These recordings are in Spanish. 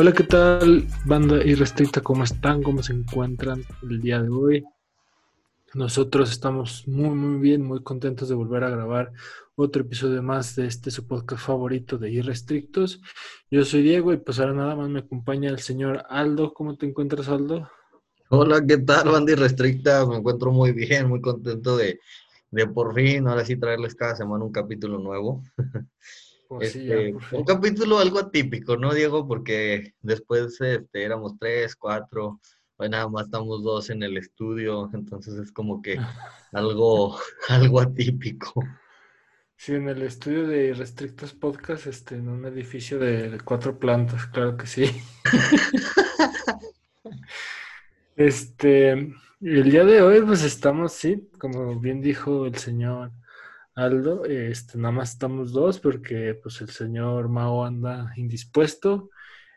Hola, ¿qué tal, banda irrestricta? ¿Cómo están? ¿Cómo se encuentran el día de hoy? Nosotros estamos muy, muy bien, muy contentos de volver a grabar otro episodio más de este su podcast favorito de Irrestrictos. Yo soy Diego y pues ahora nada más me acompaña el señor Aldo. ¿Cómo te encuentras, Aldo? Hola, ¿qué tal, banda irrestricta? Me encuentro muy bien, muy contento de, de por fin, ahora sí traerles cada semana un capítulo nuevo. Pues sí, Este, ya, por fin. un capítulo algo atípico, ¿no, Diego? Porque después este, éramos tres, cuatro, hoy nada más estamos dos en el estudio, entonces es como que algo, algo atípico. Sí, en el estudio de Irrestrictos Podcast, este, en un edificio de, de cuatro plantas, claro que sí. Este, el día de hoy, pues estamos, sí, como bien dijo el señor Aldo, este, nada más estamos dos porque pues el señor Mao anda indispuesto,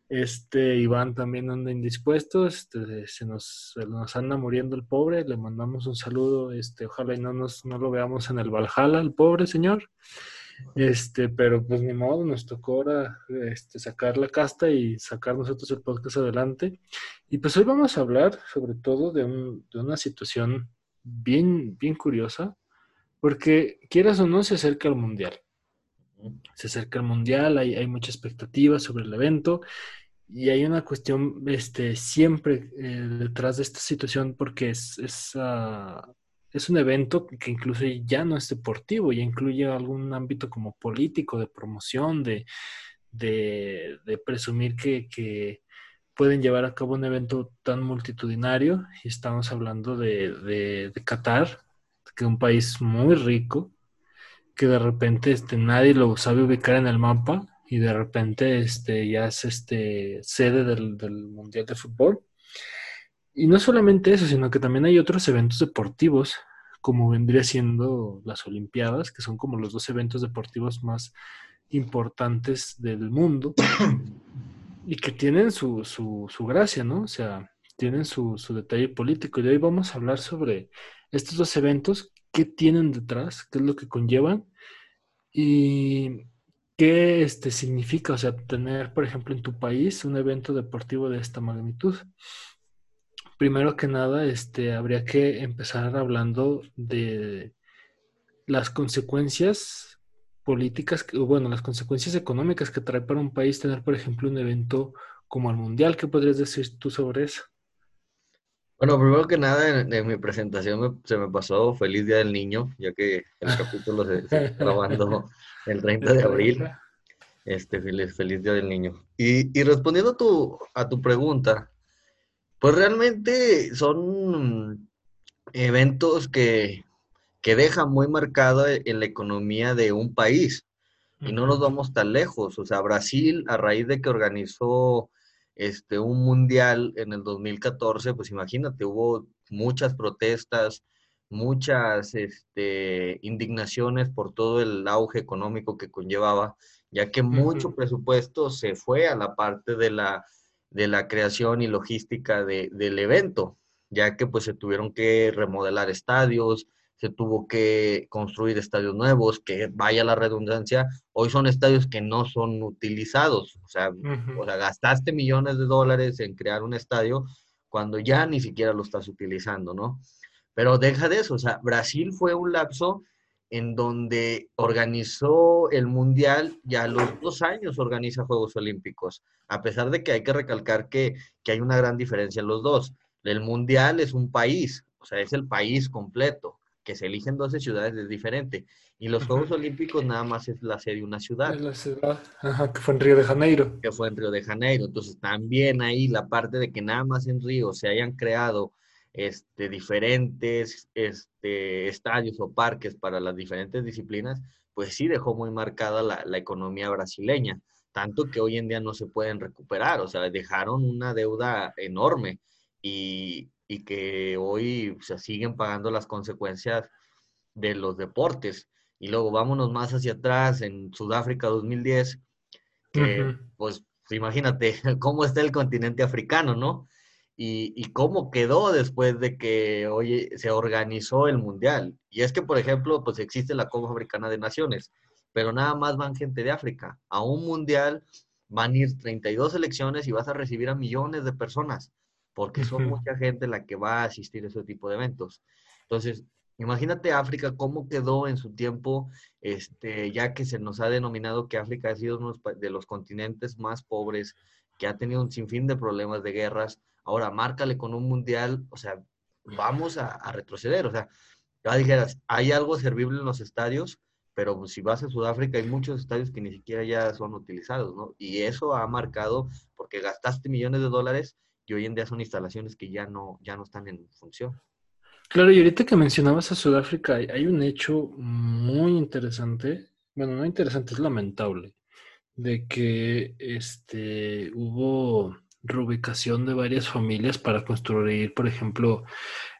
este Iván también anda indispuesto, este, se nos, nos anda muriendo el pobre, le mandamos un saludo, este, ojalá y no nos, no lo veamos en el Valhalla, el pobre señor. Este, pero pues ni modo, nos tocó ahora este, sacar la casta y sacar nosotros el podcast adelante. Y pues hoy vamos a hablar sobre todo de, un- de una situación bien, bien curiosa, porque quieras o no, se acerca el Mundial. Se acerca el Mundial, hay, hay mucha expectativa sobre el evento y hay una cuestión este, siempre eh, detrás de esta situación porque es, es, ah, es un evento que incluso ya no es deportivo, ya incluye algún ámbito como político, de promoción, de, de, de presumir que, que pueden llevar a cabo un evento tan multitudinario y estamos hablando de, de Qatar, que un país muy rico, que de repente este, nadie lo sabe ubicar en el mapa y de repente este, ya es este, sede del, del Mundial de Fútbol. Y no solamente eso, sino que también hay otros eventos deportivos, como vendría siendo las Olimpiadas, que son como los dos eventos deportivos más importantes del mundo y que tienen su, su, su gracia, ¿no? O sea, tienen su, su detalle político. Y hoy vamos a hablar sobre estos dos eventos, qué tienen detrás, qué es lo que conllevan y qué este, significa, o sea, tener, por ejemplo, en tu país un evento deportivo de esta magnitud. Primero que nada, este, habría que empezar hablando de las consecuencias políticas, o bueno, las consecuencias económicas que trae para un país tener, por ejemplo, un evento como el Mundial. ¿Qué podrías decir tú sobre eso? Bueno, primero que nada, en, en mi presentación me- se me pasó Feliz Día del Niño, ya que el capítulo se, se está grabando el 30 de abril. Este, feliz, feliz Día del Niño. Y, y respondiendo a tu, a tu pregunta, pues realmente son eventos que, que dejan muy marcada en la economía de un país. Y no nos vamos tan lejos. O sea, Brasil, a raíz de que organizó este, un mundial en el 2014, pues imagínate, hubo muchas protestas, muchas este, indignaciones por todo el auge económico que conllevaba, ya que mucho presupuesto se fue a la parte de la, de la creación y logística de- del evento, ya que pues se tuvieron que remodelar estadios, se tuvo que construir estadios nuevos, que vaya la redundancia, hoy son estadios que no son utilizados, o sea, o sea, gastaste millones de dólares en crear un estadio cuando ya ni siquiera lo estás utilizando, ¿no? Pero deja de eso, o sea, Brasil fue un lapso en donde organizó el Mundial y a los dos años organiza Juegos Olímpicos, a pesar de que hay que recalcar que, que hay una gran diferencia en los dos. El Mundial es un país, o sea, es el país completo, que se eligen 12 ciudades es diferente. Y los Juegos. Olímpicos nada más es la sede de una ciudad la ciudad, ajá, que fue en Río de Janeiro. que fue en Río de Janeiro. Entonces, también ahí la parte de que nada más en Río se hayan creado este, diferentes este, estadios o parques para las diferentes disciplinas, pues sí dejó muy marcada la, la economía brasileña, tanto que hoy en día no se pueden recuperar, o sea, dejaron una deuda enorme y, y que hoy se siguen pagando las consecuencias de los deportes. Y luego vámonos más hacia atrás, en Sudáfrica 2010, que pues imagínate cómo está el continente africano, ¿no? Y, y cómo quedó después de que hoy se organizó el mundial. Y es que, por ejemplo, pues existe la Copa Africana de Naciones, pero nada más van gente de África. A un mundial van a ir 32 elecciones y vas a recibir a millones de personas, porque son mucha gente la que va a asistir a ese tipo de eventos. Entonces, imagínate África, cómo quedó en su tiempo, este, ya que se nos ha denominado que África ha sido uno de los continentes más pobres, que ha tenido un sinfín de problemas de guerras. Ahora, márcale con un mundial, o sea, vamos a, a retroceder. O sea, ya dijeras, hay algo servible en los estadios, pero si vas a Sudáfrica hay muchos estadios que ni siquiera ya son utilizados, ¿no? Y eso ha marcado porque gastaste millones de dólares y hoy en día son instalaciones que ya no, ya no están en función. Claro, y ahorita que mencionabas a Sudáfrica, hay, un hecho muy interesante, bueno, no interesante, es lamentable, de que este, hubo reubicación de varias familias para construir, por ejemplo,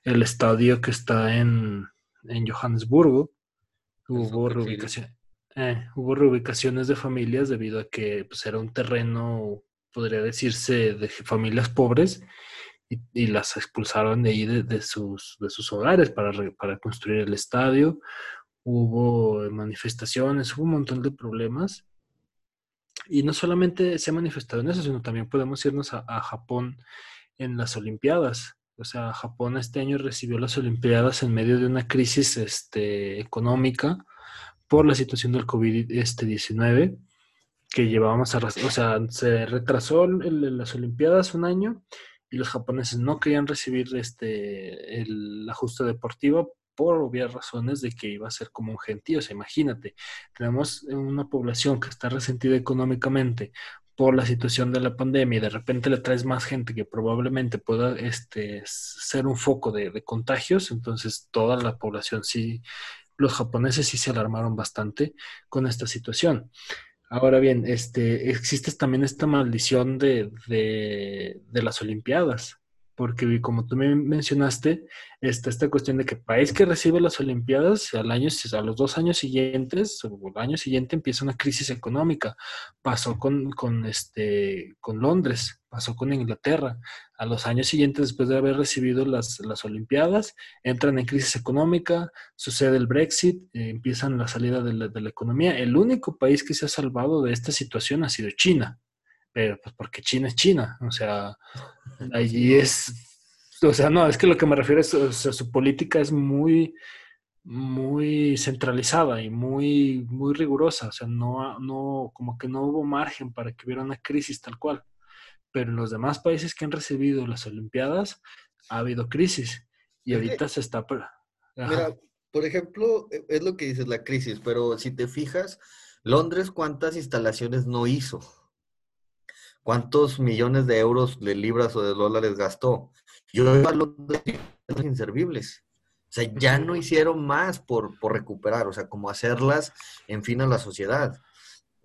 el estadio que está en, en Johannesburgo, hubo reubicación, eh, hubo reubicaciones de familias debido a que pues, era un terreno, podría decirse, de familias pobres y, las expulsaron de ahí de, sus, de sus hogares para, para construir el estadio. Hubo manifestaciones, hubo un montón de problemas. Y no solamente se ha manifestado en eso, sino también podemos irnos a, a Japón en las Olimpiadas. O sea, Japón este año recibió las Olimpiadas en medio de una crisis este, económica por la situación del COVID-19 este, que llevábamos a... O sea, se retrasó las Olimpiadas un año y los japoneses no querían recibir este, el ajuste deportivo por obvias razones de que iba a ser como un gentío. O sea, imagínate, tenemos una población que está resentida económicamente por la situación de la pandemia y de repente le traes más gente que probablemente pueda este, ser un foco de, contagios, entonces toda la población sí, los japoneses sí se alarmaron bastante con esta situación. Ahora bien, este, existe también esta maldición de, de, de las Olimpiadas porque como tú me mencionaste, está esta cuestión de que país que recibe las Olimpiadas, al año, a los dos años siguientes, o el año siguiente empieza una crisis económica. Pasó con, con, este, con Londres, pasó con Inglaterra. A los años siguientes, después de haber recibido las, las Olimpiadas, entran en crisis económica, sucede el Brexit, eh, empiezan la salida de la, de la economía. El único país que se ha salvado de esta situación ha sido China pero pues porque China es China, o sea, allí es, o sea, no, es que lo que me refiero es, o sea, su política es muy, muy centralizada y muy, muy rigurosa, o sea, no, no, como que no hubo margen para que hubiera una crisis tal cual, pero en los demás países que han recibido las Olimpiadas ha habido crisis y ahorita se está... Mira, por ejemplo, e, es lo que dices, la crisis, pero si te fijas, Londres, ¿cuántas instalaciones no hizo? ¿Cuántos millones de euros, de libras o de dólares gastó? Yo los inservibles. O sea, ya no hicieron más por, recuperar, o sea, como hacerlas en fin a la sociedad.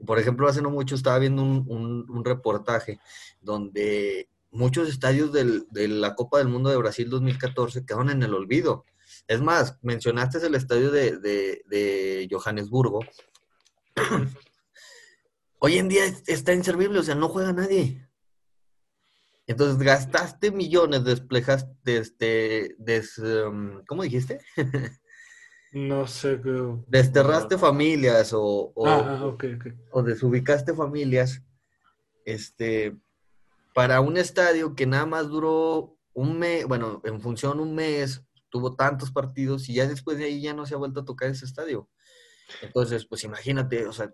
Por ejemplo, hace no mucho estaba viendo un, reportaje donde muchos estadios de la Copa del Mundo de Brasil 2014 quedaron en el olvido. Es más, mencionaste el estadio de, de Johannesburgo. Hoy en día está inservible, o sea, no juega nadie. Entonces gastaste millones, desplejaste, este, des, um, ¿cómo dijiste? no sé. Desterraste familias o, o, ah, o desubicaste familias este, para un estadio que nada más duró un mes, bueno, en función un mes, tuvo tantos partidos y ya después de ahí ya no se ha vuelto a tocar ese estadio. Entonces, pues imagínate, o sea,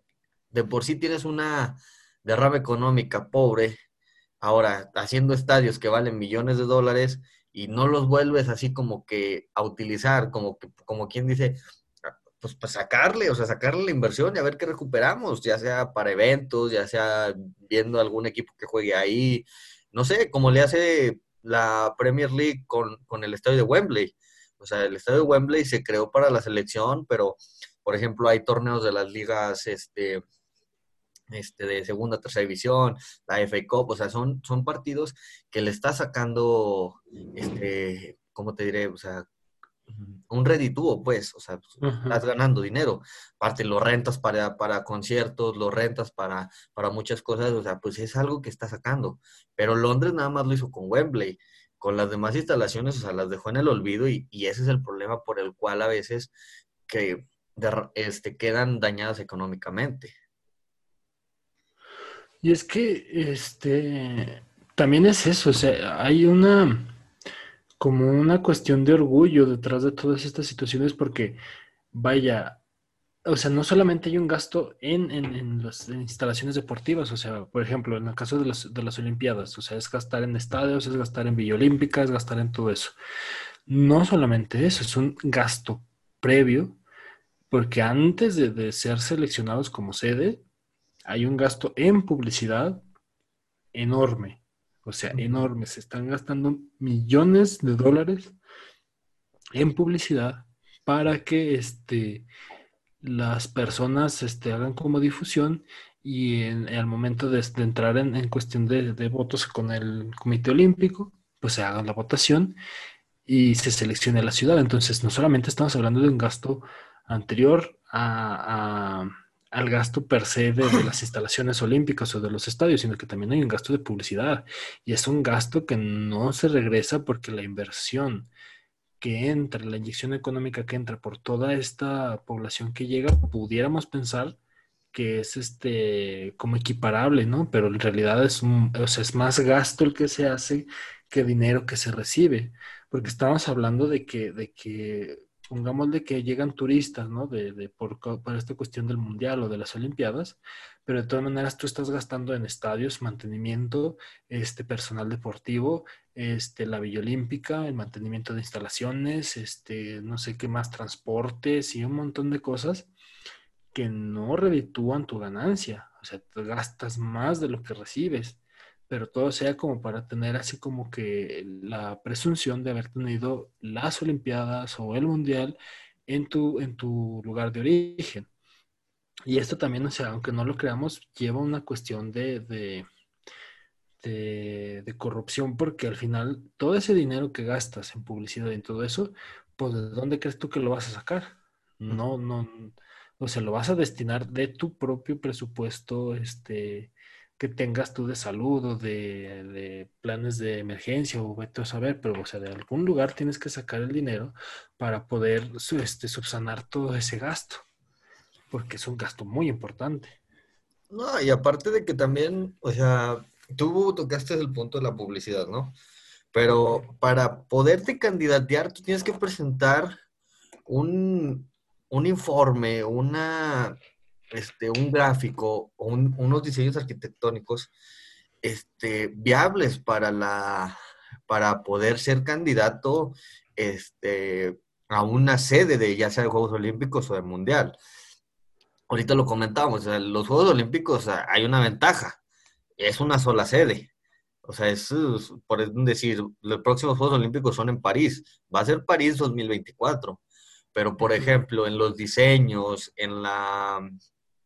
de por sí tienes una derrama económica pobre, ahora haciendo estadios que valen millones de dólares y no los vuelves así como que a utilizar, como, que, como quien dice, pues, pues sacarle, o sea, sacarle la inversión y a ver qué recuperamos, ya sea para eventos, ya sea viendo algún equipo que juegue ahí, no sé, como le hace la Premier League con, con el estadio de Wembley. O sea, el estadio de Wembley se creó para la selección, pero, por ejemplo, hay torneos de las ligas, este, este, de segunda, tercera división, la FA Cup, o sea, son, son partidos que le está sacando, este, ¿cómo te diré? O sea, un reditúo, pues, o sea, pues, estás ganando dinero. Aparte, lo rentas para, para conciertos, lo rentas para, para muchas cosas, o sea, pues es algo que está sacando. Pero Londres nada más lo hizo con Wembley. Con las demás instalaciones, o sea, las dejó en el olvido y, y ese es el problema por el cual a veces que este, quedan dañadas económicamente. Y es que, este, también es eso, o sea, hay una, como una cuestión de orgullo detrás de todas estas situaciones porque, vaya, o sea, no solamente hay un gasto en, en, las instalaciones deportivas, o sea, por ejemplo, en el caso de las, de las Olimpiadas, o sea, es gastar en estadios, es gastar en Villa Olímpica, es gastar en todo eso. No solamente eso, es un gasto previo, porque antes de, de ser seleccionados como sede, hay un gasto en publicidad enorme, o sea, enorme. Se están gastando millones de dólares en publicidad para que este, las personas este, hagan como difusión y en, al momento de, entrar en, cuestión de, votos con el Comité Olímpico, pues se haga la votación y se seleccione la ciudad. Entonces, no solamente estamos hablando de un gasto anterior a al gasto per se de, las instalaciones olímpicas o de los estadios, sino que también hay un gasto de publicidad. Y es un gasto que no se regresa porque la inversión que entra, la inyección económica que entra por toda esta población que llega, pudiéramos pensar que es este como equiparable, ¿no? Pero en realidad es un, o sea, es más gasto el que se hace que dinero que se recibe, porque estamos hablando de que, de que pongámosle que llegan turistas, ¿no? De, de por, esta cuestión del mundial o de las olimpiadas, pero de todas maneras tú estás gastando en estadios, mantenimiento, este personal deportivo, este la Villa Olímpica, el mantenimiento de instalaciones, este no sé qué más transportes y un montón de cosas que no reditúan tu ganancia, o sea, te gastas más de lo que recibes pero todo sea como para tener así como que la presunción de haber tenido las Olimpiadas o el Mundial en tu, en tu lugar de origen. Y esto también, o sea, aunque no lo creamos, lleva una cuestión de, de, de, corrupción, porque al final todo ese dinero que gastas en publicidad y en todo eso, pues ¿de dónde crees tú que lo vas a sacar? No, no, o sea, lo vas a destinar de tu propio presupuesto, este, que tengas tú de salud o de, planes de emergencia o vete a saber, pero o sea, de algún lugar tienes que sacar el dinero para poder este, subsanar todo ese gasto, porque es un gasto muy importante. No, y aparte de que también, o sea, tú tocaste el punto de la publicidad, ¿no? Pero para poderte candidatear, tú tienes que presentar un, un informe, una, este, un gráfico o unos diseños arquitectónicos este, viables para, la, para poder ser candidato este, a una sede de ya sea de Juegos Olímpicos o de Mundial. Ahorita lo comentábamos, los Juegos Olímpicos hay una ventaja, es una sola sede. O sea, es, por decir, los próximos Juegos Olímpicos son en París, va a ser París 2024, pero por ejemplo, en los diseños, en la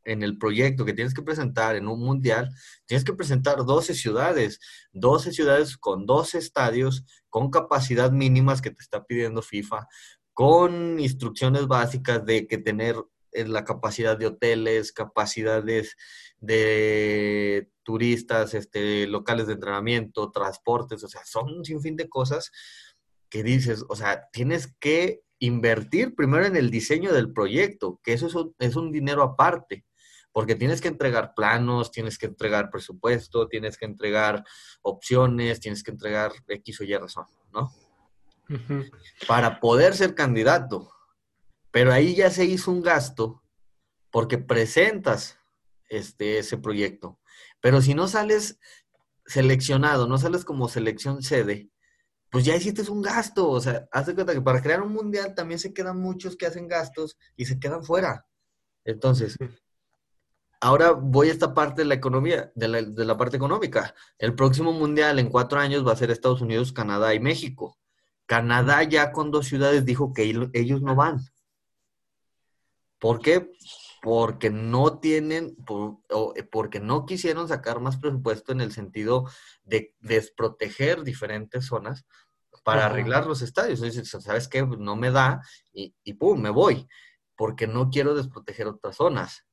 en el proyecto que tienes que presentar en un mundial, tienes que presentar 12 ciudades, 12 ciudades con 12 estadios, con capacidad mínimas que te está pidiendo FIFA, con instrucciones básicas de que tener eh, la capacidad de hoteles, capacidades de turistas, este, locales de entrenamiento, transportes, o sea, son un sinfín de cosas que dices, o sea, tienes que invertir primero en el diseño del proyecto, que eso es un, es un dinero aparte porque tienes que entregar planos, tienes que entregar presupuesto, tienes que entregar opciones, tienes que entregar X o Y razón, ¿no? Para poder ser candidato. Pero ahí ya se hizo un gasto porque presentas este, ese proyecto. Pero si no sales seleccionado, no sales como selección sede, pues ya hiciste un gasto. O sea, haz de cuenta que para crear un mundial también se quedan muchos que hacen gastos y se quedan fuera. Entonces, ahora voy a esta parte de la economía, de la, parte económica. El próximo mundial en cuatro años va a ser Estados Unidos, Canadá y México. Canadá ya con dos ciudades dijo que ellos no van. ¿Por qué? Porque no tienen, porque no quisieron sacar más presupuesto en el sentido de desproteger diferentes zonas para arreglar los estadios. ¿sabes qué? No me da y, y pum, me voy, porque no quiero desproteger otras zonas.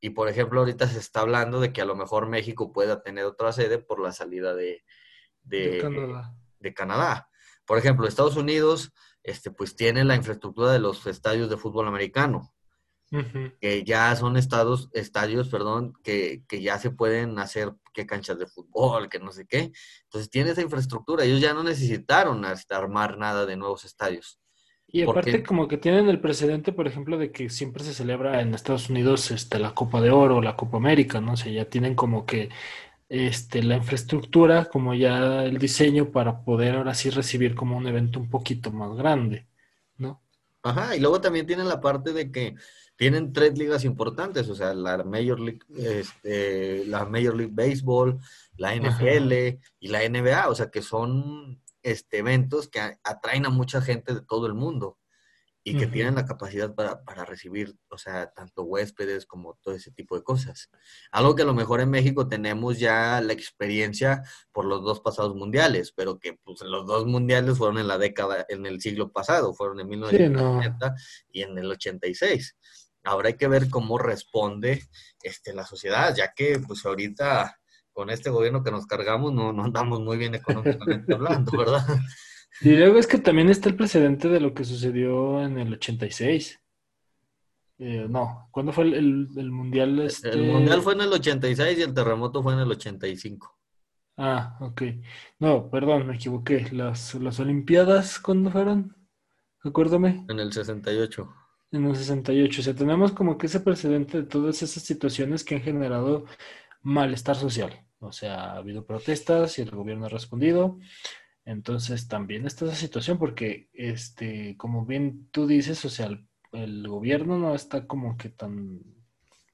Y por ejemplo, ahorita se está hablando de que a lo mejor México pueda tener otra sede por la salida de, de, Canadá. Por ejemplo, Estados Unidos, este, pues tiene la infraestructura de los estadios de fútbol americano. que ya son estados, estadios, perdón, que, que, ya se pueden hacer que canchas de fútbol, que no sé qué. Entonces tiene esa infraestructura. Ellos ya no necesitaron armar nada de nuevos estadios. Y aparte como que tienen el precedente, por ejemplo, de que siempre se celebra en Estados Unidos este, la Copa de Oro, la Copa América, ¿no? O sea, ya tienen como que este, la infraestructura, como ya el diseño para poder ahora sí recibir como un evento un poquito más grande, ¿no? Ajá, y luego también tienen la parte de que tienen tres ligas importantes, o sea, la Major League, este, la Major League Baseball, la NFL y la NBA, o sea, que son este, eventos que atraen a mucha gente de todo el mundo y que tienen la capacidad para, para, recibir, o sea, tanto huéspedes como todo ese tipo de cosas. Algo que a lo mejor en México tenemos ya la experiencia por los dos pasados mundiales, pero que pues los dos mundiales fueron en la década, en el siglo pasado, fueron en 1980 y en el 86 habrá hay que ver cómo responde este, la sociedad, ya que pues ahorita con este gobierno que nos cargamos no, no andamos muy bien económicamente hablando, ¿verdad? Y luego es que también está el precedente de lo que sucedió en el 86. Eh, no, ¿cuándo fue el, mundial? Este? El mundial fue en el 86 y el terremoto fue en el 85. Ah, ok. No, perdón, me equivoqué. ¿Las, las Olimpiadas cuándo fueron? Acuérdame. En el 68 en el 68. O sea, tenemos como que ese precedente de todas esas situaciones que han generado malestar social. O sea, ha habido protestas y el gobierno ha respondido. Entonces también está esa situación porque, este, como bien tú dices, o sea, el, gobierno no está como que tan,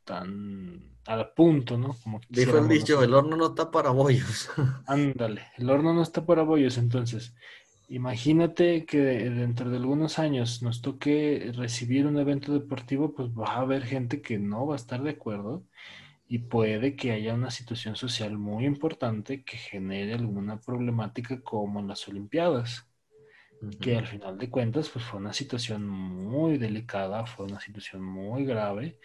tan al punto, ¿no? Como Dijo el dicho, el horno no está para bollos. Ándale, el horno no está para bollos. Entonces, Imagínate que dentro de algunos años nos toque recibir un evento deportivo, pues va a haber gente que no va a estar de acuerdo y puede que haya una situación social muy importante que genere alguna problemática como en las Olimpiadas, que al final de cuentas pues fue una situación muy delicada, fue una situación muy grave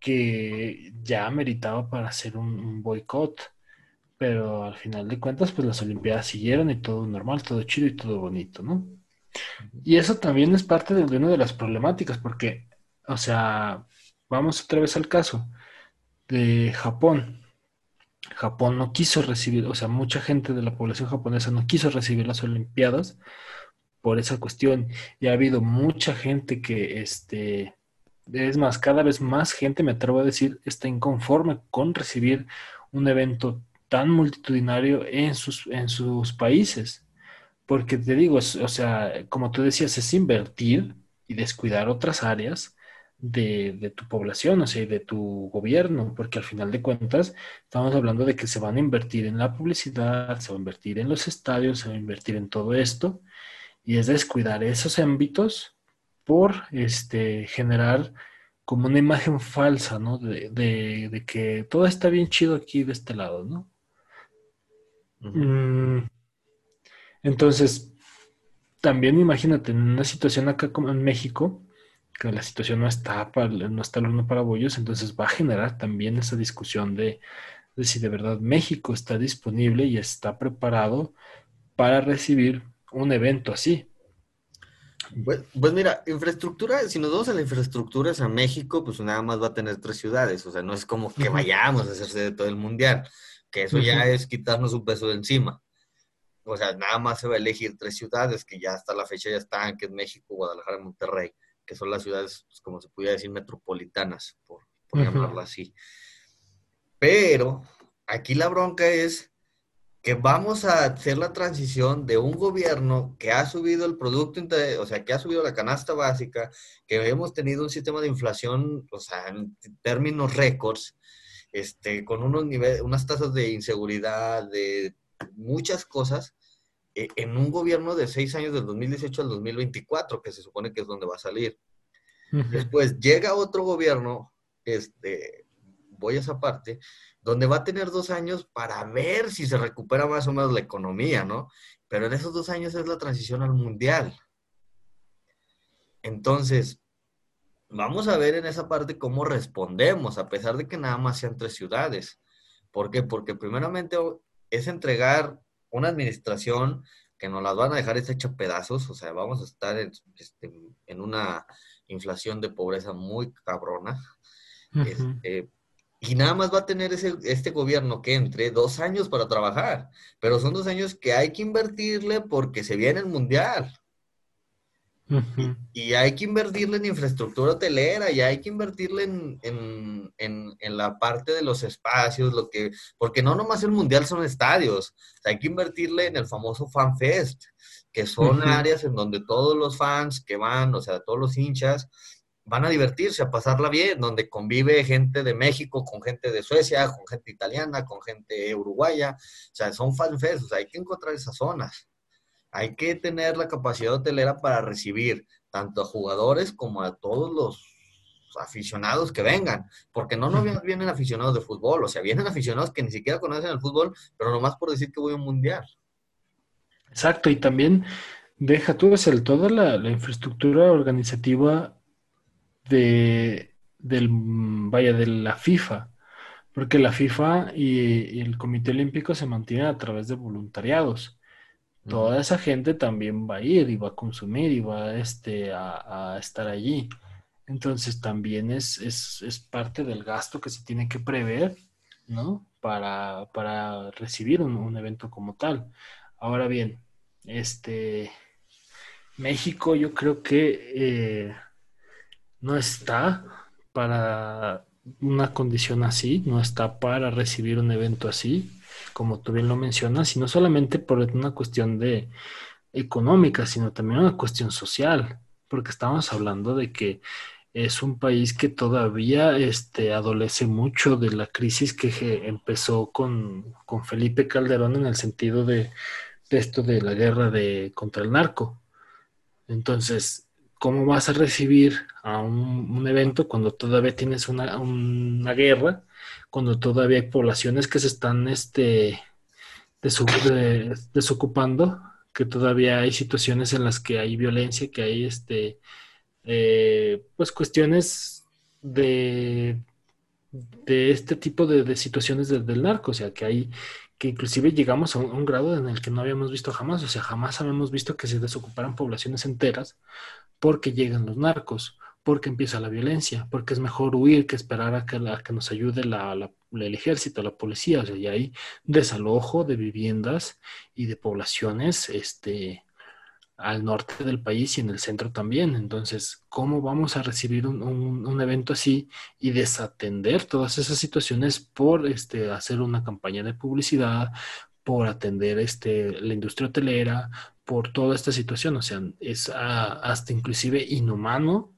que ya meritaba para hacer un, un boicot pero al final de cuentas, pues las Olimpiadas siguieron y todo normal, todo chido y todo bonito, ¿no? Y eso también es parte de, una de las problemáticas, porque, o sea, vamos otra vez al caso de Japón. Japón no quiso recibir, o sea, mucha gente de la población japonesa no quiso recibir las Olimpiadas por esa cuestión. Y ha habido mucha gente que, este, es más, cada vez más gente, me atrevo a decir, está inconforme con recibir un evento tan multitudinario en sus, en sus países. Porque te digo, o sea, como tú decías, es invertir y descuidar otras áreas de, tu población, o sea, y de tu gobierno, porque al final de cuentas estamos hablando de que se van a invertir en la publicidad, se va a invertir en los estadios, se va a invertir en todo esto, y es descuidar esos ámbitos por este, generar como una imagen falsa, ¿no? De, de, que todo está bien chido aquí de este lado, ¿no? Mm, entonces, también imagínate, en una situación acá como en México, que la situación no está para, no está el horno para bollos, entonces va a generar también esa discusión de, si de verdad México está disponible y está preparado para recibir un evento así. Pues, pues, mira, infraestructura, si nos vamos a la infraestructura a México, pues nada más va a tener tres ciudades, o sea, no es como que vayamos a hacerse de todo el mundial que eso ya es quitarnos un peso de encima. O sea, nada más se va a elegir tres ciudades que ya hasta la fecha ya están, que es México, Guadalajara y Monterrey, que son las ciudades, pues, como se pudiera decir, metropolitanas, por, por llamarlo así. Pero aquí la bronca es que vamos a hacer la transición de un gobierno que ha subido el producto, o sea, que ha subido la canasta básica, que hemos tenido un sistema de inflación, o sea, en términos récords, este, con unos niveles, unas tasas de inseguridad, de muchas cosas, en un gobierno de seis años del 2018 al 2024, que se supone que es donde va a salir. Después llega otro gobierno, este, voy a esa parte, donde va a tener dos años para ver si se recupera más o menos la economía, ¿no? Pero en esos dos años es la transición al mundial. Entonces, Vamos a ver en esa parte cómo respondemos, a pesar de que nada más sean tres ciudades. ¿Por qué? Porque primeramente es entregar una administración que nos las van a dejar hecha pedazos, o sea, vamos a estar en, este, una inflación de pobreza muy cabrona. Este, y nada más va a tener ese, este gobierno que entre dos años para trabajar, pero son dos años que hay que invertirle porque se viene el mundial. Y, hay que invertirle en infraestructura hotelera, y hay que invertirle en, en, en, en, la parte de los espacios, lo que, porque no nomás el mundial son estadios, hay que invertirle en el famoso Fan Fest, que son áreas en donde todos los fans que van, o sea, todos los hinchas, van a divertirse, a pasarla bien, donde convive gente de México con gente de Suecia, con gente italiana, con gente uruguaya, o sea, son fanfests, o sea, hay que encontrar esas zonas. Hay que tener la capacidad hotelera para recibir tanto a jugadores como a todos los aficionados que vengan, porque no no vienen aficionados de fútbol, o sea, vienen aficionados que ni siquiera conocen el fútbol, pero nomás por decir que voy a un mundial. Exacto, y también deja tú el, toda la, infraestructura organizativa de, del, vaya, de la FIFA, porque la FIFA y, el Comité Olímpico se mantienen a través de voluntariados. Toda esa gente también va a ir y va a consumir y va este, a, estar allí. Entonces también es, es, parte del gasto que se tiene que prever, ¿no? Para, para recibir un evento como tal. Ahora bien, este México yo creo que eh, no está para una condición así, no está para recibir un evento así, como tú bien lo mencionas, y no solamente por una cuestión de económica, sino también una cuestión social, porque estamos hablando de que es un país que todavía este, adolece mucho de la crisis que empezó con, con Felipe Calderón en el sentido de esto de la guerra de, contra el narco. Entonces, ¿cómo vas a recibir a un, evento cuando todavía tienes una, guerra, cuando todavía hay poblaciones que se están este, desocupando, que todavía hay situaciones en las que hay violencia, que hay este, eh, pues cuestiones de, de este tipo de, situaciones del narco, o sea, que hay que inclusive llegamos a un, grado en el que no habíamos visto jamás, o sea, jamás habíamos visto que se desocuparan poblaciones enteras porque llegan los narcos, porque empieza la violencia, porque es mejor huir que esperar a que, nos ayude el ejército, la policía, o sea, y hay desalojo de viviendas y de poblaciones, este, al norte del país y en el centro también. Entonces, ¿cómo vamos a recibir un, evento así y desatender todas esas situaciones por este, hacer una campaña de publicidad, por atender este, la industria hotelera, por toda esta situación? O sea, es hasta inclusive inhumano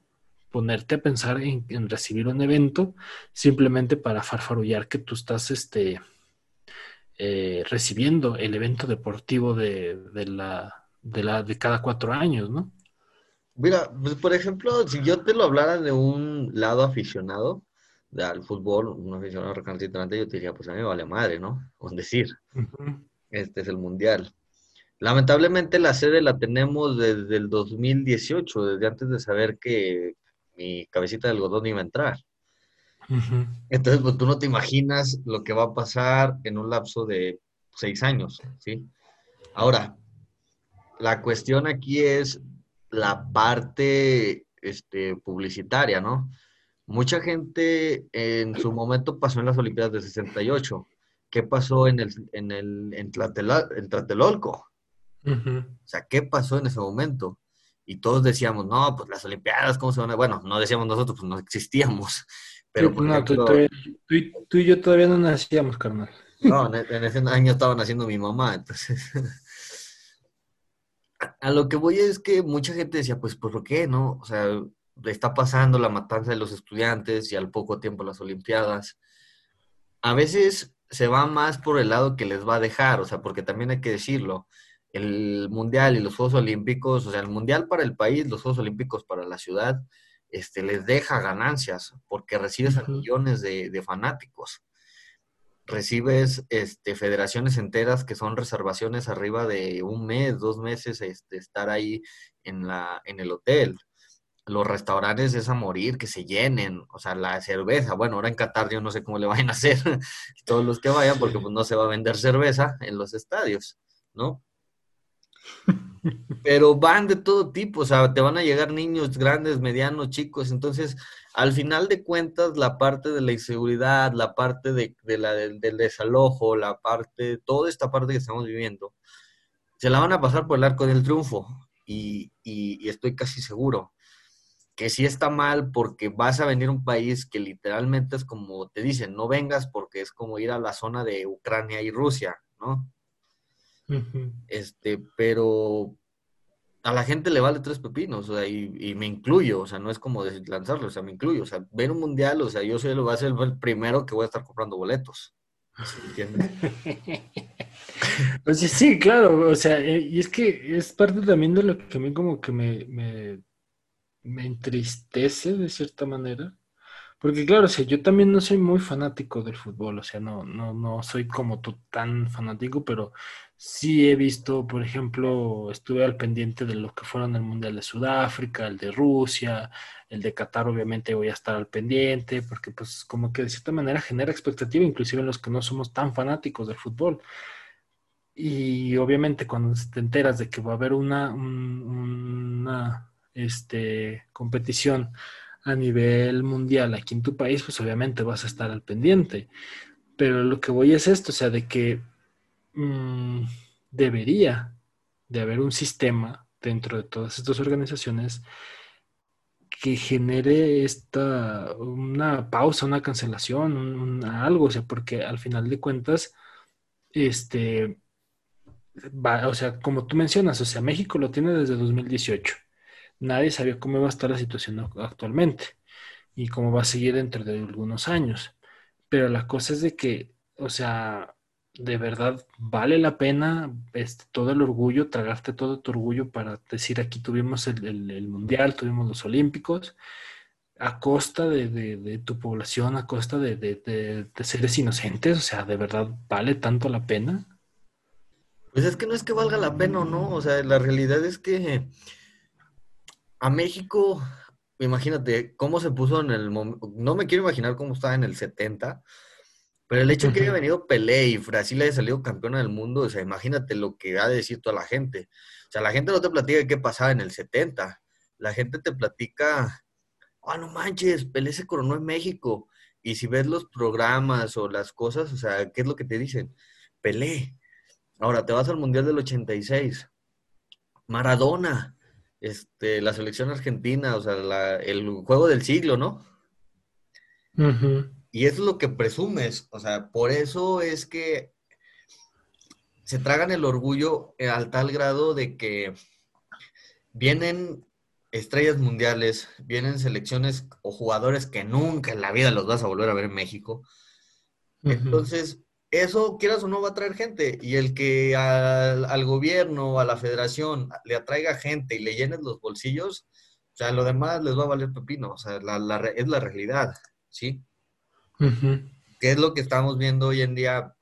ponerte a pensar en, recibir un evento simplemente para farfarullar que tú estás este, eh, recibiendo el evento deportivo de la de, la, de cada cuatro años, ¿no? Mira, pues por ejemplo, si yo te lo hablara de un lado aficionado al fútbol, un aficionado recalcitrante, yo te diría, pues a mí me vale madre, ¿no? Con decir, este es el mundial. Lamentablemente la sede la tenemos desde el 2018, desde antes de saber que mi cabecita de algodón iba a entrar. Entonces, pues tú no te imaginas lo que va a pasar en un lapso de seis años, ¿sí? Ahora, la cuestión aquí es la parte este, publicitaria, ¿no? Mucha gente en su momento pasó en las Olimpiadas de 68. ¿Qué pasó en el en el en, Tlatelolco? O sea, ¿qué pasó en ese momento? Y todos decíamos, no, pues las Olimpiadas, ¿cómo se van a...? Bueno, no decíamos nosotros, pues no existíamos. Pero, tú, y yo todavía no nacíamos, carnal. No, en, ese año estaba naciendo mi mamá, entonces a lo que voy es que mucha gente decía, pues, ¿por qué, no? O sea, le está pasando la matanza de los estudiantes y al poco tiempo las Olimpiadas. A veces se va más por el lado que les va a dejar, o sea, porque también hay que decirlo, el Mundial y los Juegos Olímpicos, o sea, el Mundial para el país, los Juegos Olímpicos para la ciudad, este, les deja ganancias porque recibes a millones de, de fanáticos recibes este, federaciones enteras que son reservaciones arriba de un mes, dos meses, este, estar ahí en, la, en el hotel. Los restaurantes es a morir, que se llenen, o sea, la cerveza, bueno, ahora en Qatar yo no sé cómo le vayan a hacer todos los que vayan, porque pues no se va a vender cerveza en los estadios, ¿no? pero van de todo tipo, o sea, te van a llegar niños grandes, medianos, chicos, entonces, al final de cuentas, la parte de la inseguridad, la parte de, la, del, desalojo, la parte, toda esta parte que estamos viviendo, se la van a pasar por el arco del triunfo, y, y estoy casi seguro que sí está mal porque vas a venir a un país que literalmente es como te dicen, no vengas porque es como ir a la zona de Ucrania y Rusia, ¿no? Este, pero a la gente le vale tres pepinos, o sea, y, me incluyo, o sea, no es como lanzarlo, o sea, me incluyo, o sea, ver un mundial, o sea, yo soy, va a ser el primero que voy a estar comprando boletos. ¿Entiendes? pues sí, claro, o sea, eh, y es que es parte también de lo que a mí como que me me entristece de cierta manera. Porque claro, o sea, yo también no soy muy fanático del fútbol, o sea, no, no, no soy como tú tan fanático, pero sí he visto, por ejemplo, estuve al pendiente de lo que fueron el Mundial de Sudáfrica, el de Rusia, el de Qatar, obviamente voy a estar al pendiente, porque pues como que de cierta manera genera expectativa, inclusive en los que no somos tan fanáticos del fútbol. Y obviamente cuando te enteras de que va a haber una, una este, competición a nivel mundial aquí en tu país, pues obviamente vas a estar al pendiente. Pero lo que voy es esto, o sea, de que mm, debería de haber un sistema dentro de todas estas organizaciones que genere esta, una pausa, una cancelación, algo, o sea, porque al final de cuentas, este, va, o sea, como tú mencionas, o sea, México lo tiene desde 2018 nadie sabía cómo iba a estar la situación actualmente y cómo va a seguir dentro de algunos años. Pero la cosa es de que, o sea, de verdad vale la pena este, todo el orgullo, tragarte todo tu orgullo para decir aquí tuvimos el, mundial, tuvimos los olímpicos, a costa de, tu población, a costa de, seres inocentes, o sea, de verdad vale tanto la pena. Pues es que no es que valga la pena o no, o sea, la realidad es que a México, imagínate cómo se puso en el momento, no me quiero imaginar cómo estaba en el 70, pero el hecho de que haya venido Pelé y Brasil haya salido campeona del mundo, o sea, imagínate lo que va a decir toda la gente. O sea, la gente no te platica qué pasaba en el 70, la gente te platica, ah, no manches, Pelé se coronó en México. Y si ves los programas o las cosas, o sea, ¿qué es lo que te dicen? Pelé. Ahora te vas al Mundial del 86. Maradona este, la selección argentina, o sea, el juego del siglo, ¿no? Y eso es lo que presumes, o sea, por eso es que se tragan el orgullo al tal grado de que vienen estrellas mundiales, vienen selecciones o jugadores que nunca en la vida los vas a volver a ver en México. Entonces, eso, quieras o no, va a traer gente. Y el que al, gobierno, a la federación, le atraiga gente y le llenes los bolsillos, o sea, lo demás les va a valer pepino. O sea, es la realidad, ¿sí? ¿Qué es lo que estamos viendo hoy en día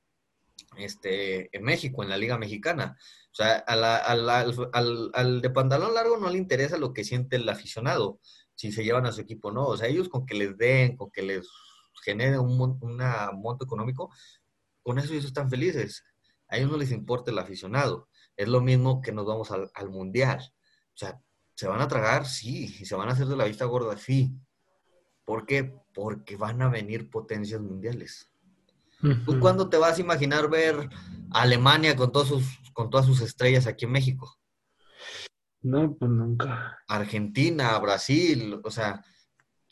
este, en México, en la Liga Mexicana? O sea, al, de pantalón largo no le interesa lo que siente el aficionado, si se llevan a su equipo o no. O sea, ellos con que les den, con que les generen un, monto económico, con eso ellos están felices. A ellos no les importa el aficionado. Es lo mismo que nos vamos al, mundial. O sea, ¿se van a tragar? Sí. ¿Y se van a hacer de la vista gorda? Sí. ¿Por qué? Porque van a venir potencias mundiales. ¿Tú cuándo te vas a imaginar ver Alemania con, todos sus, con todas sus estrellas aquí en México? No, pues nunca. Argentina, Brasil, o sea,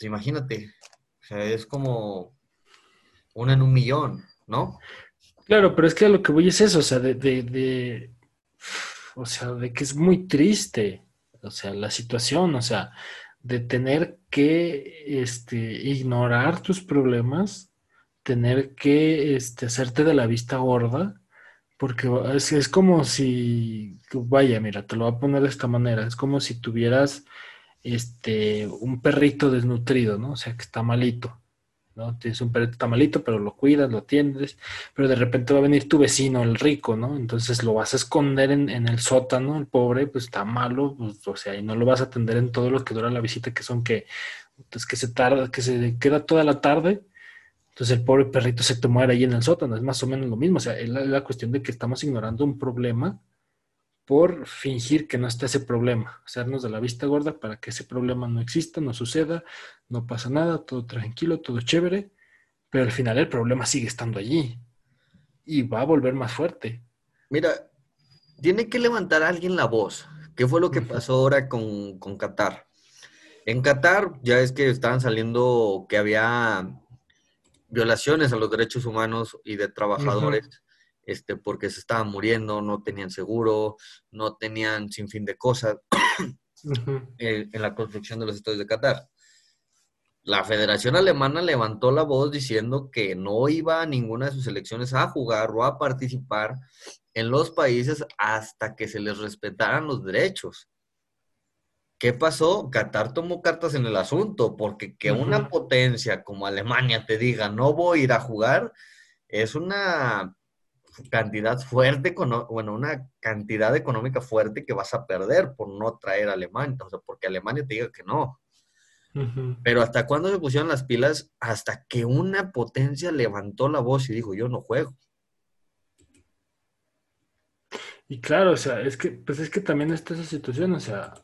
imagínate. O sea, es como una en un millón. ¿No? Claro, pero es que a lo que voy es eso, o sea, de, de, o sea, de que es muy triste, o sea, la situación, o sea, de tener que este, ignorar tus problemas, tener que este, hacerte de la vista gorda, porque es, es como si, vaya, mira, te lo voy a poner de esta manera, es como si tuvieras este, un perrito desnutrido, ¿no? O sea, que está malito. ¿No? Tienes un perrito tamalito, pero lo cuidas, lo atiendes, pero de repente va a venir tu vecino, el rico, ¿no? Entonces lo vas a esconder en, el sótano, el pobre, pues está malo, pues, o sea, y no lo vas a atender en todo lo que dura la visita, que son que, pues, que se tarda, que se queda toda la tarde, entonces el pobre perrito se te muere ahí en el sótano, es más o menos lo mismo, o sea, es la, cuestión de que estamos ignorando un problema por fingir que no está ese problema, hacernos de la vista gorda para que ese problema no exista, no suceda, no pasa nada, todo tranquilo, todo chévere, pero al final el problema sigue estando allí y va a volver más fuerte. Mira, tiene que levantar a alguien la voz. ¿Qué fue lo que pasó ahora con, con Qatar? En Qatar ya es que estaban saliendo que había violaciones a los derechos humanos y de trabajadores, este, porque se estaban muriendo, no tenían seguro, no tenían sin fin de cosas en, la construcción de los estadios de Qatar. La Federación Alemana levantó la voz diciendo que no iba a ninguna de sus elecciones a jugar o a participar en los países hasta que se les respetaran los derechos. ¿Qué pasó? Qatar tomó cartas en el asunto, porque que una potencia como Alemania te diga no voy a ir a jugar, es una cantidad fuerte, bueno, una cantidad económica fuerte que vas a perder por no traer a Alemania, o sea, porque Alemania te diga que no. Pero ¿hasta cuándo se pusieron las pilas? Hasta que una potencia levantó la voz y dijo, yo no juego. Y claro, o sea, es que, pues es que también está esa situación, o sea,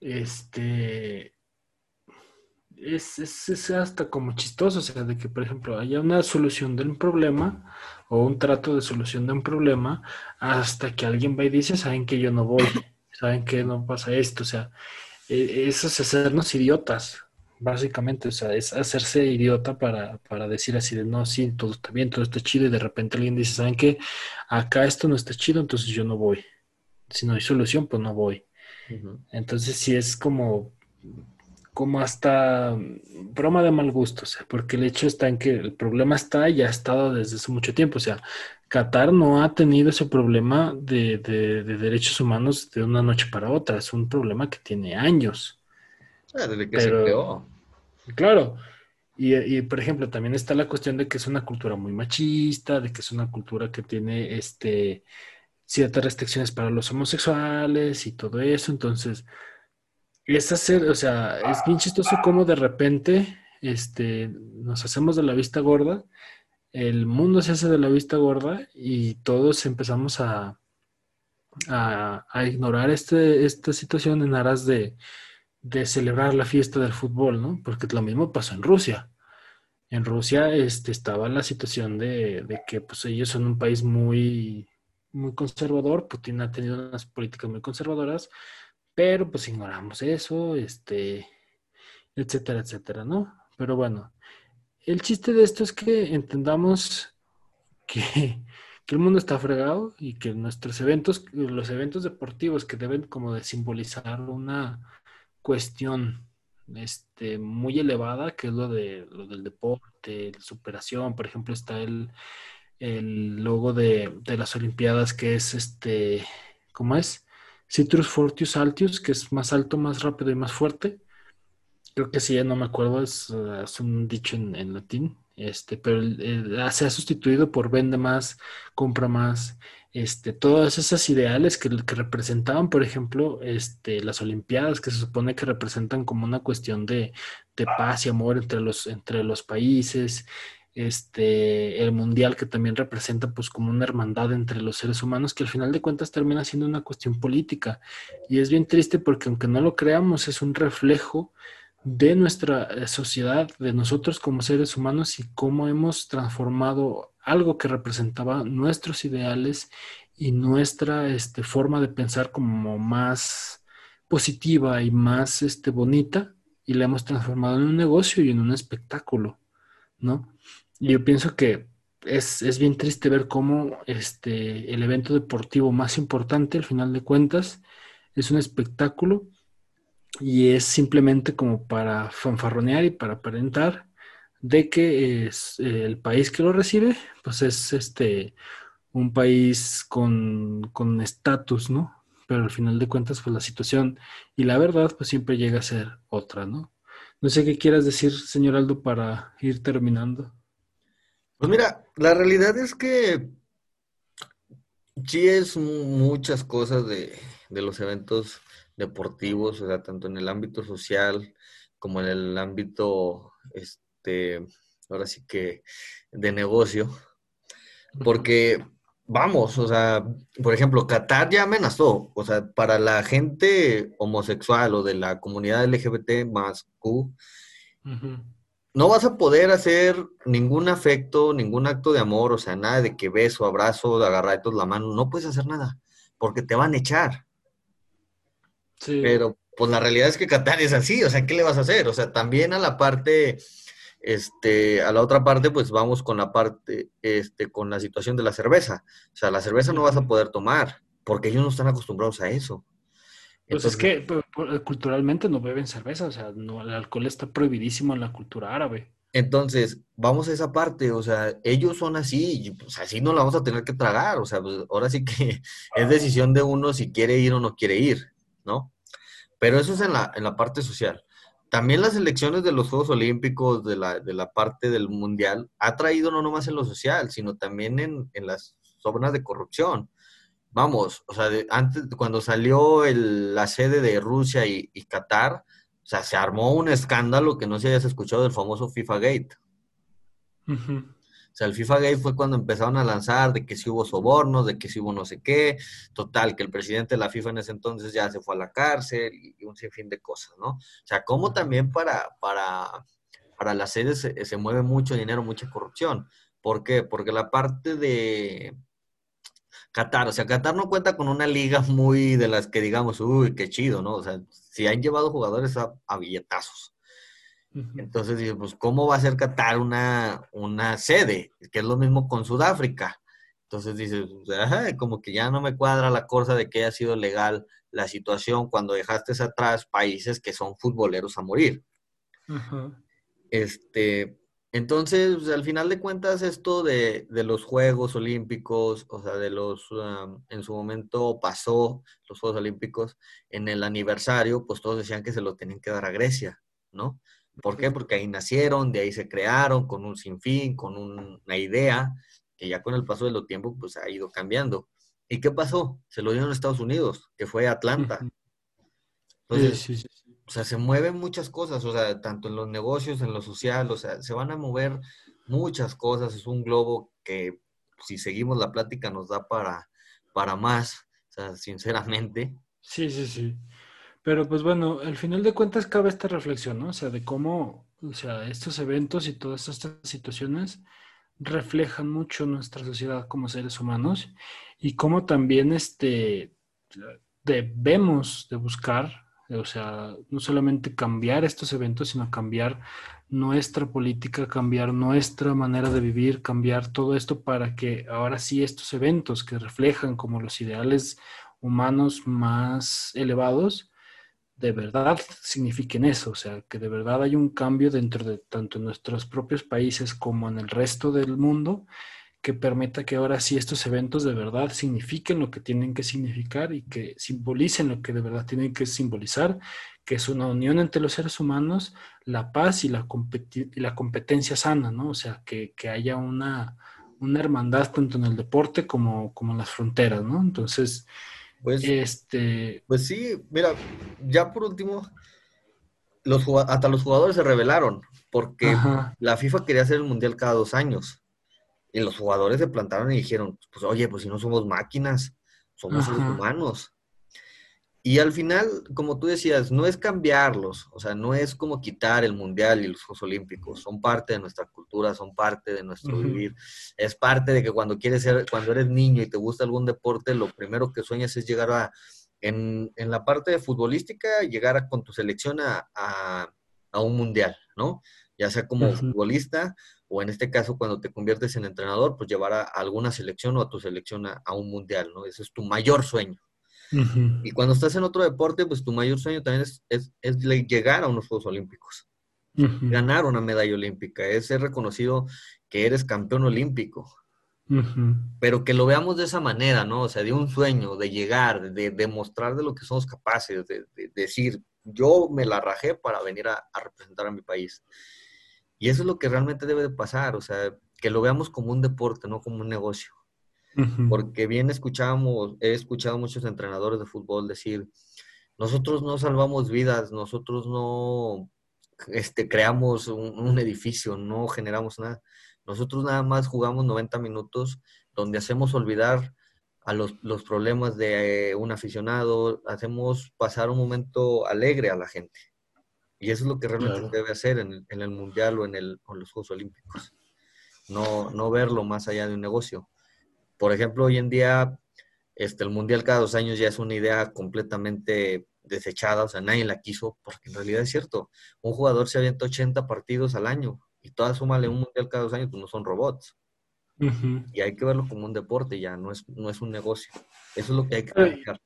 este, es, es, hasta como chistoso, o sea, de que, por ejemplo, haya una solución de un problema o un trato de solución de un problema hasta que alguien va y dice, saben que yo no voy, saben que no pasa esto, o sea, e, eso es hacernos idiotas, básicamente, o sea, es hacerse idiota para, para decir así de, no, sí, todo está bien, todo está chido, y de repente alguien dice, ¿saben qué? Acá esto no está chido, entonces yo no voy. Si no hay solución, pues no voy. Entonces sí es como, como hasta broma de mal gusto, o sea, porque el hecho está en que el problema está y ha estado desde hace mucho tiempo, o sea, Qatar no ha tenido ese problema de, derechos humanos de una noche para otra, es un problema que tiene años. Ah, desde que se creó. Claro, y, y, por ejemplo, también está la cuestión de que es una cultura muy machista, de que es una cultura que tiene este ciertas restricciones para los homosexuales y todo eso. Entonces, es hacer, o sea, es bien chistoso cómo de repente este, nos hacemos de la vista gorda, el mundo se hace de la vista gorda y todos empezamos a, a, ignorar este, esta situación en aras de, de celebrar la fiesta del fútbol, ¿no? Porque lo mismo pasó en Rusia. En Rusia este, estaba la situación de, de que pues, ellos son un país muy muy conservador, Putin ha tenido unas políticas muy conservadoras, pero pues ignoramos eso, este, etcétera, etcétera, ¿no? Pero bueno, el chiste de esto es que entendamos que, el mundo está fregado y que nuestros eventos, los eventos deportivos que deben como de simbolizar una cuestión este, muy elevada, que es lo, de, lo del deporte, superación, por ejemplo, está el, el logo de, las Olimpiadas, que es este, ¿cómo es? Citrus Fortius Altius, que es más alto, más rápido y más fuerte. Creo que sí, ya no me acuerdo, es, un dicho en, latín, este, pero se ha sustituido por vende más, compra más, este, todas esas ideales que, que, representaban, por ejemplo, este, las Olimpiadas, que se supone que representan como una cuestión de, de paz y amor entre los, entre los países, este, el mundial que también representa pues como una hermandad entre los seres humanos que al final de cuentas termina siendo una cuestión política. Y es bien triste porque aunque no lo creamos, es un reflejo de nuestra eh, sociedad, de nosotros como seres humanos y cómo hemos transformado algo que representaba nuestros ideales y nuestra este, forma de pensar como más positiva y más este, bonita y la hemos transformado en un negocio y en un espectáculo, ¿no? Yo pienso que es, bien triste ver cómo este, el evento deportivo más importante, al final de cuentas, es un espectáculo y es simplemente como para fanfarronear y para aparentar de que es, el país que lo recibe, pues es este un país con estatus, ¿no? Pero al final de cuentas, pues la situación y la verdad, pues siempre llega a ser otra, ¿no? No sé qué quieras decir, señor Aldo, para ir terminando. Pues mira, la realidad es que sí es muchas cosas de, los eventos deportivos, o sea, tanto en el ámbito social como en el ámbito, este, ahora sí que de negocio, porque vamos, o sea, por ejemplo, Qatar ya amenazó, o sea, para la gente homosexual o de la comunidad LGBT más Q, no vas a poder hacer ningún afecto, ningún acto de amor, o sea, nada de que beso, abrazo, de agarraditos la mano, no puedes hacer nada, porque te van a echar. Sí. Pero pues la realidad es que Qatar es así, o sea, ¿qué le vas a hacer? O sea, también a la parte este, a la otra parte, pues vamos con la parte, este, con la situación de la cerveza. O sea, la cerveza no vas a poder tomar, porque ellos no están acostumbrados a eso. Pues es que culturalmente no beben cerveza, o sea, no, el alcohol está prohibidísimo en la cultura árabe. Entonces, vamos a esa parte, o sea, ellos son así, y pues así no la vamos a tener que tragar, o sea, pues ahora sí que es decisión de uno si quiere ir o no quiere ir, ¿no? Pero eso es en la, en la parte social también las elecciones de los Juegos Olímpicos, de la, de la parte del Mundial, ha traído no nomás en lo social, sino también en, en las zonas de corrupción. Vamos, o sea, antes, cuando salió el, la sede de Rusia y, y, Qatar, o sea, se armó un escándalo que no se hayas escuchado del famoso FIFA Gate. O sea, el FIFA Gate fue cuando empezaron a lanzar de que si hubo sobornos, de que si hubo no sé qué. Total, que el presidente de la FIFA en ese entonces ya se fue a la cárcel y, un sinfín de cosas, ¿no? O sea, como también para, para, para las sedes se, mueve mucho dinero, mucha corrupción. ¿Por qué? Porque la parte de Qatar, o sea, Qatar no cuenta con una liga muy de las que digamos, uy, qué chido, ¿no? O sea, si han llevado jugadores a, a billetazos. Entonces, pues, ¿cómo va a ser Qatar una, una sede? Que es lo mismo con Sudáfrica. Entonces dices, pues, como que ya no me cuadra la cosa de que haya sido legal la situación cuando dejaste atrás países que son futboleros a morir. Este, entonces, pues, al final de cuentas, esto de, los Juegos Olímpicos, o sea, de los, en su momento pasó los Juegos Olímpicos, en el aniversario, pues todos decían que se lo tenían que dar a Grecia, ¿no? ¿Por qué? Porque ahí nacieron, de ahí se crearon, con un sinfín, con una idea, que ya con el paso de los tiempos pues ha ido cambiando. ¿Y qué pasó? Se lo dieron a Estados Unidos, que fue Atlanta. Entonces, o sea, se mueven muchas cosas, o sea, tanto en los negocios, en lo social, o sea, se van a mover muchas cosas. Es un globo que si seguimos la plática nos da para, para más, o sea, sinceramente. Sí, sí, sí. Pero pues bueno, al final de cuentas cabe esta reflexión, ¿no? O sea, de cómo, o sea, estos eventos y todas estas situaciones reflejan mucho nuestra sociedad como seres humanos y cómo también este, debemos de buscar, o sea, no solamente cambiar estos eventos, sino cambiar nuestra política, cambiar nuestra manera de vivir, cambiar todo esto para que ahora sí estos eventos que reflejan como los ideales humanos más elevados, de verdad signifiquen eso, o sea, que de verdad hay un cambio dentro de tanto nuestros propios países como en el resto del mundo que permita que ahora sí estos eventos de verdad signifiquen lo que tienen que significar y que simbolicen lo que de verdad tienen que simbolizar, que es una unión entre los seres humanos, la paz y la, y la competencia sana, ¿no? O sea, que, haya una, una, hermandad tanto en el deporte como, como en las fronteras, ¿no? Entonces, pues, este... pues sí, mira, ya por último, los, hasta los jugadores se rebelaron porque la FIFA quería hacer el mundial cada dos años. Y los jugadores se plantaron y dijeron, pues oye, pues si no somos máquinas, somos humanos. Y al final, como tú decías, no es cambiarlos, o sea, no es como quitar el mundial y los Juegos Olímpicos, son parte de nuestra cultura, son parte de nuestro vivir. Es parte de que cuando quieres ser, cuando eres niño y te gusta algún deporte, lo primero que sueñas es llegar a, en, en la parte de futbolística, llegar a, con tu selección a, a, un mundial, ¿no? Ya sea como futbolista o en este caso cuando te conviertes en entrenador, pues llevar a, alguna selección o a tu selección a un mundial, ¿no? Ese es tu mayor sueño. Y cuando estás en otro deporte, pues tu mayor sueño también es, es, llegar a unos Juegos Olímpicos, ganar una medalla olímpica, es ser reconocido que eres campeón olímpico. Pero que lo veamos de esa manera, ¿no? O sea, de un sueño, de llegar, de demostrar de, lo que somos capaces, de, decir, yo me la rajé para venir a, a representar a mi país. Y eso es lo que realmente debe de pasar, o sea, que lo veamos como un deporte, no como un negocio. Porque bien escuchamos, he escuchado muchos entrenadores de fútbol decir, nosotros no salvamos vidas, nosotros no este, creamos un, edificio, no generamos nada. Nosotros nada más jugamos 90 minutos donde hacemos olvidar a los, los problemas de un aficionado, hacemos pasar un momento alegre a la gente. Y eso es lo que realmente se debe hacer en el, en el Mundial o en, el, en los Juegos Olímpicos. No, no verlo más allá de un negocio. Por ejemplo, hoy en día este, el Mundial cada dos años ya es una idea completamente desechada, o sea, nadie la quiso, porque en realidad es cierto, un jugador se avienta 80 partidos al año y todas súmale un Mundial cada dos años, pues no son robots. Y hay que verlo como un deporte ya, no es, no es un negocio. Eso es lo que hay que manejar.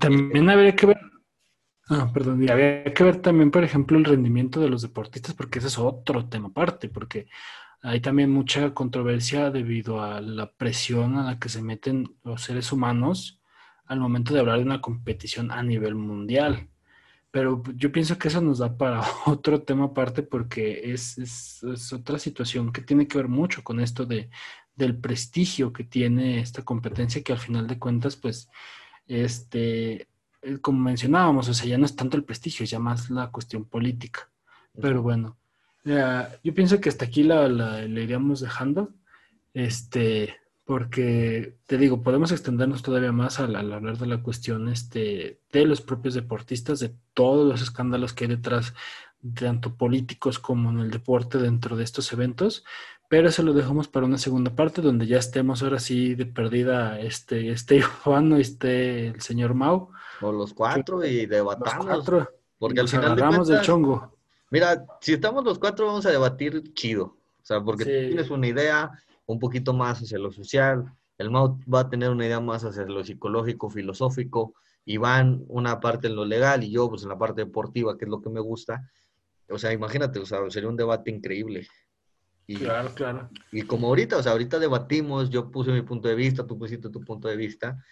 también habría que ver, ah, perdón, y habría que ver también, por ejemplo, el rendimiento de los deportistas, porque ese es otro tema aparte, porque hay también mucha controversia debido a la presión a la que se meten los seres humanos al momento de hablar de una competición a nivel mundial. Pero yo pienso que eso nos da para otro tema aparte porque es, es, otra situación que tiene que ver mucho con esto de, del prestigio que tiene esta competencia que al final de cuentas, pues, este, como mencionábamos, o sea, ya no es tanto el prestigio, es ya más la cuestión política. Pero bueno, yo pienso que hasta aquí la, le iríamos dejando, este, porque te digo, podemos extendernos todavía más al, hablar de la cuestión este, de los propios deportistas, de todos los escándalos que hay detrás, tanto políticos como en el deporte dentro de estos eventos, pero eso lo dejamos para una segunda parte donde ya estemos ahora sí de perdida este, este Juan o este el señor Mau. O los cuatro y debatamos. Los cuatro, porque al final agarramos del chongo. Mira, si estamos los cuatro, vamos a debatir chido. O sea, porque tú tienes una idea un poquito más hacia lo social, el Mau va a tener una idea más hacia lo psicológico, filosófico, Iván una parte en lo legal y yo pues en la parte deportiva, que es lo que me gusta. O sea, imagínate, o sea, sería un debate increíble. Y, claro, claro. Y como ahorita, o sea, ahorita debatimos, yo puse mi punto de vista, tú pusiste tu punto de vista,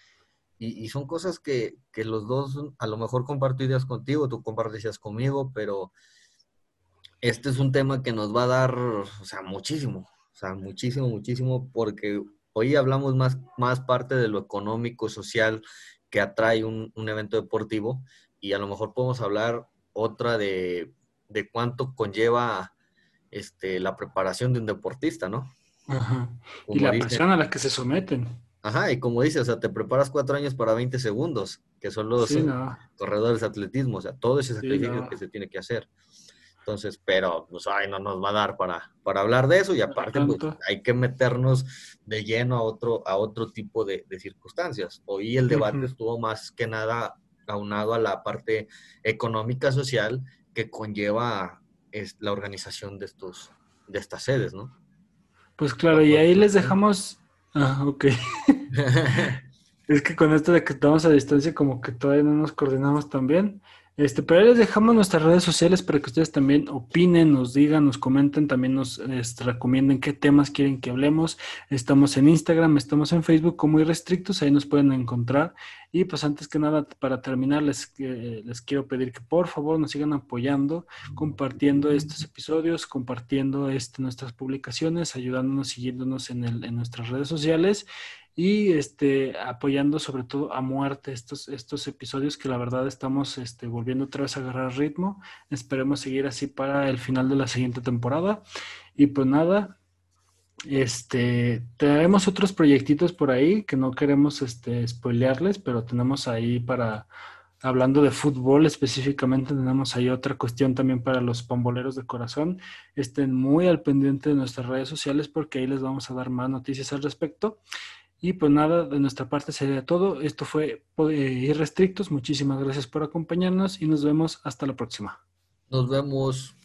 y, y son cosas que, que, los dos, a lo mejor comparto ideas contigo, tú compartes conmigo, pero este es un tema que nos va a dar, o sea, muchísimo, o sea, muchísimo, muchísimo, porque hoy hablamos más, más parte de lo económico, social que atrae un, un evento deportivo y a lo mejor podemos hablar otra de, de cuánto conlleva este, la preparación de un deportista, ¿no? Ajá. y la presión a la que se someten. Ajá, y como dices, o sea, te preparas cuatro años para 20 segundos, que son los corredores de atletismo, o sea, todo ese sacrificio que se tiene que hacer. Entonces, pero pues ay, no nos va a dar para, para hablar de eso y aparte pues, hay que meternos de lleno a otro, a otro tipo de, circunstancias. Hoy el debate estuvo más que nada aunado a la parte económica social que conlleva es, la organización de estos, de estas sedes, ¿no? Pues claro, y ahí les dejamos. Ah, ok. es que con esto de que estamos a distancia, como que todavía no nos coordinamos tan bien. Este, pero les dejamos nuestras redes sociales para que ustedes también opinen, nos digan, nos comenten, también nos este, recomienden qué temas quieren que hablemos. Estamos en Instagram, estamos en Facebook como Irrestrictos, ahí nos pueden encontrar. Y pues antes que nada, para terminar, les, eh, les quiero pedir que por favor nos sigan apoyando, compartiendo estos episodios, compartiendo este, nuestras publicaciones, ayudándonos, siguiéndonos en nuestras redes sociales y este, apoyando sobre todo a muerte estos, estos episodios que la verdad estamos este, volviendo otra vez a agarrar ritmo. Esperemos seguir así para el final de la siguiente temporada. Y pues nada, este, tenemos otros proyectitos por ahí que no queremos este, spoilearles, pero tenemos ahí para, hablando de fútbol específicamente, tenemos ahí otra cuestión también para los pamboleros de corazón. Estén muy al pendiente de nuestras redes sociales porque ahí les vamos a dar más noticias al respecto. Y pues nada, de nuestra parte sería todo. Esto fue eh, Irrestrictos. Muchísimas gracias por acompañarnos y nos vemos hasta la próxima. Nos vemos.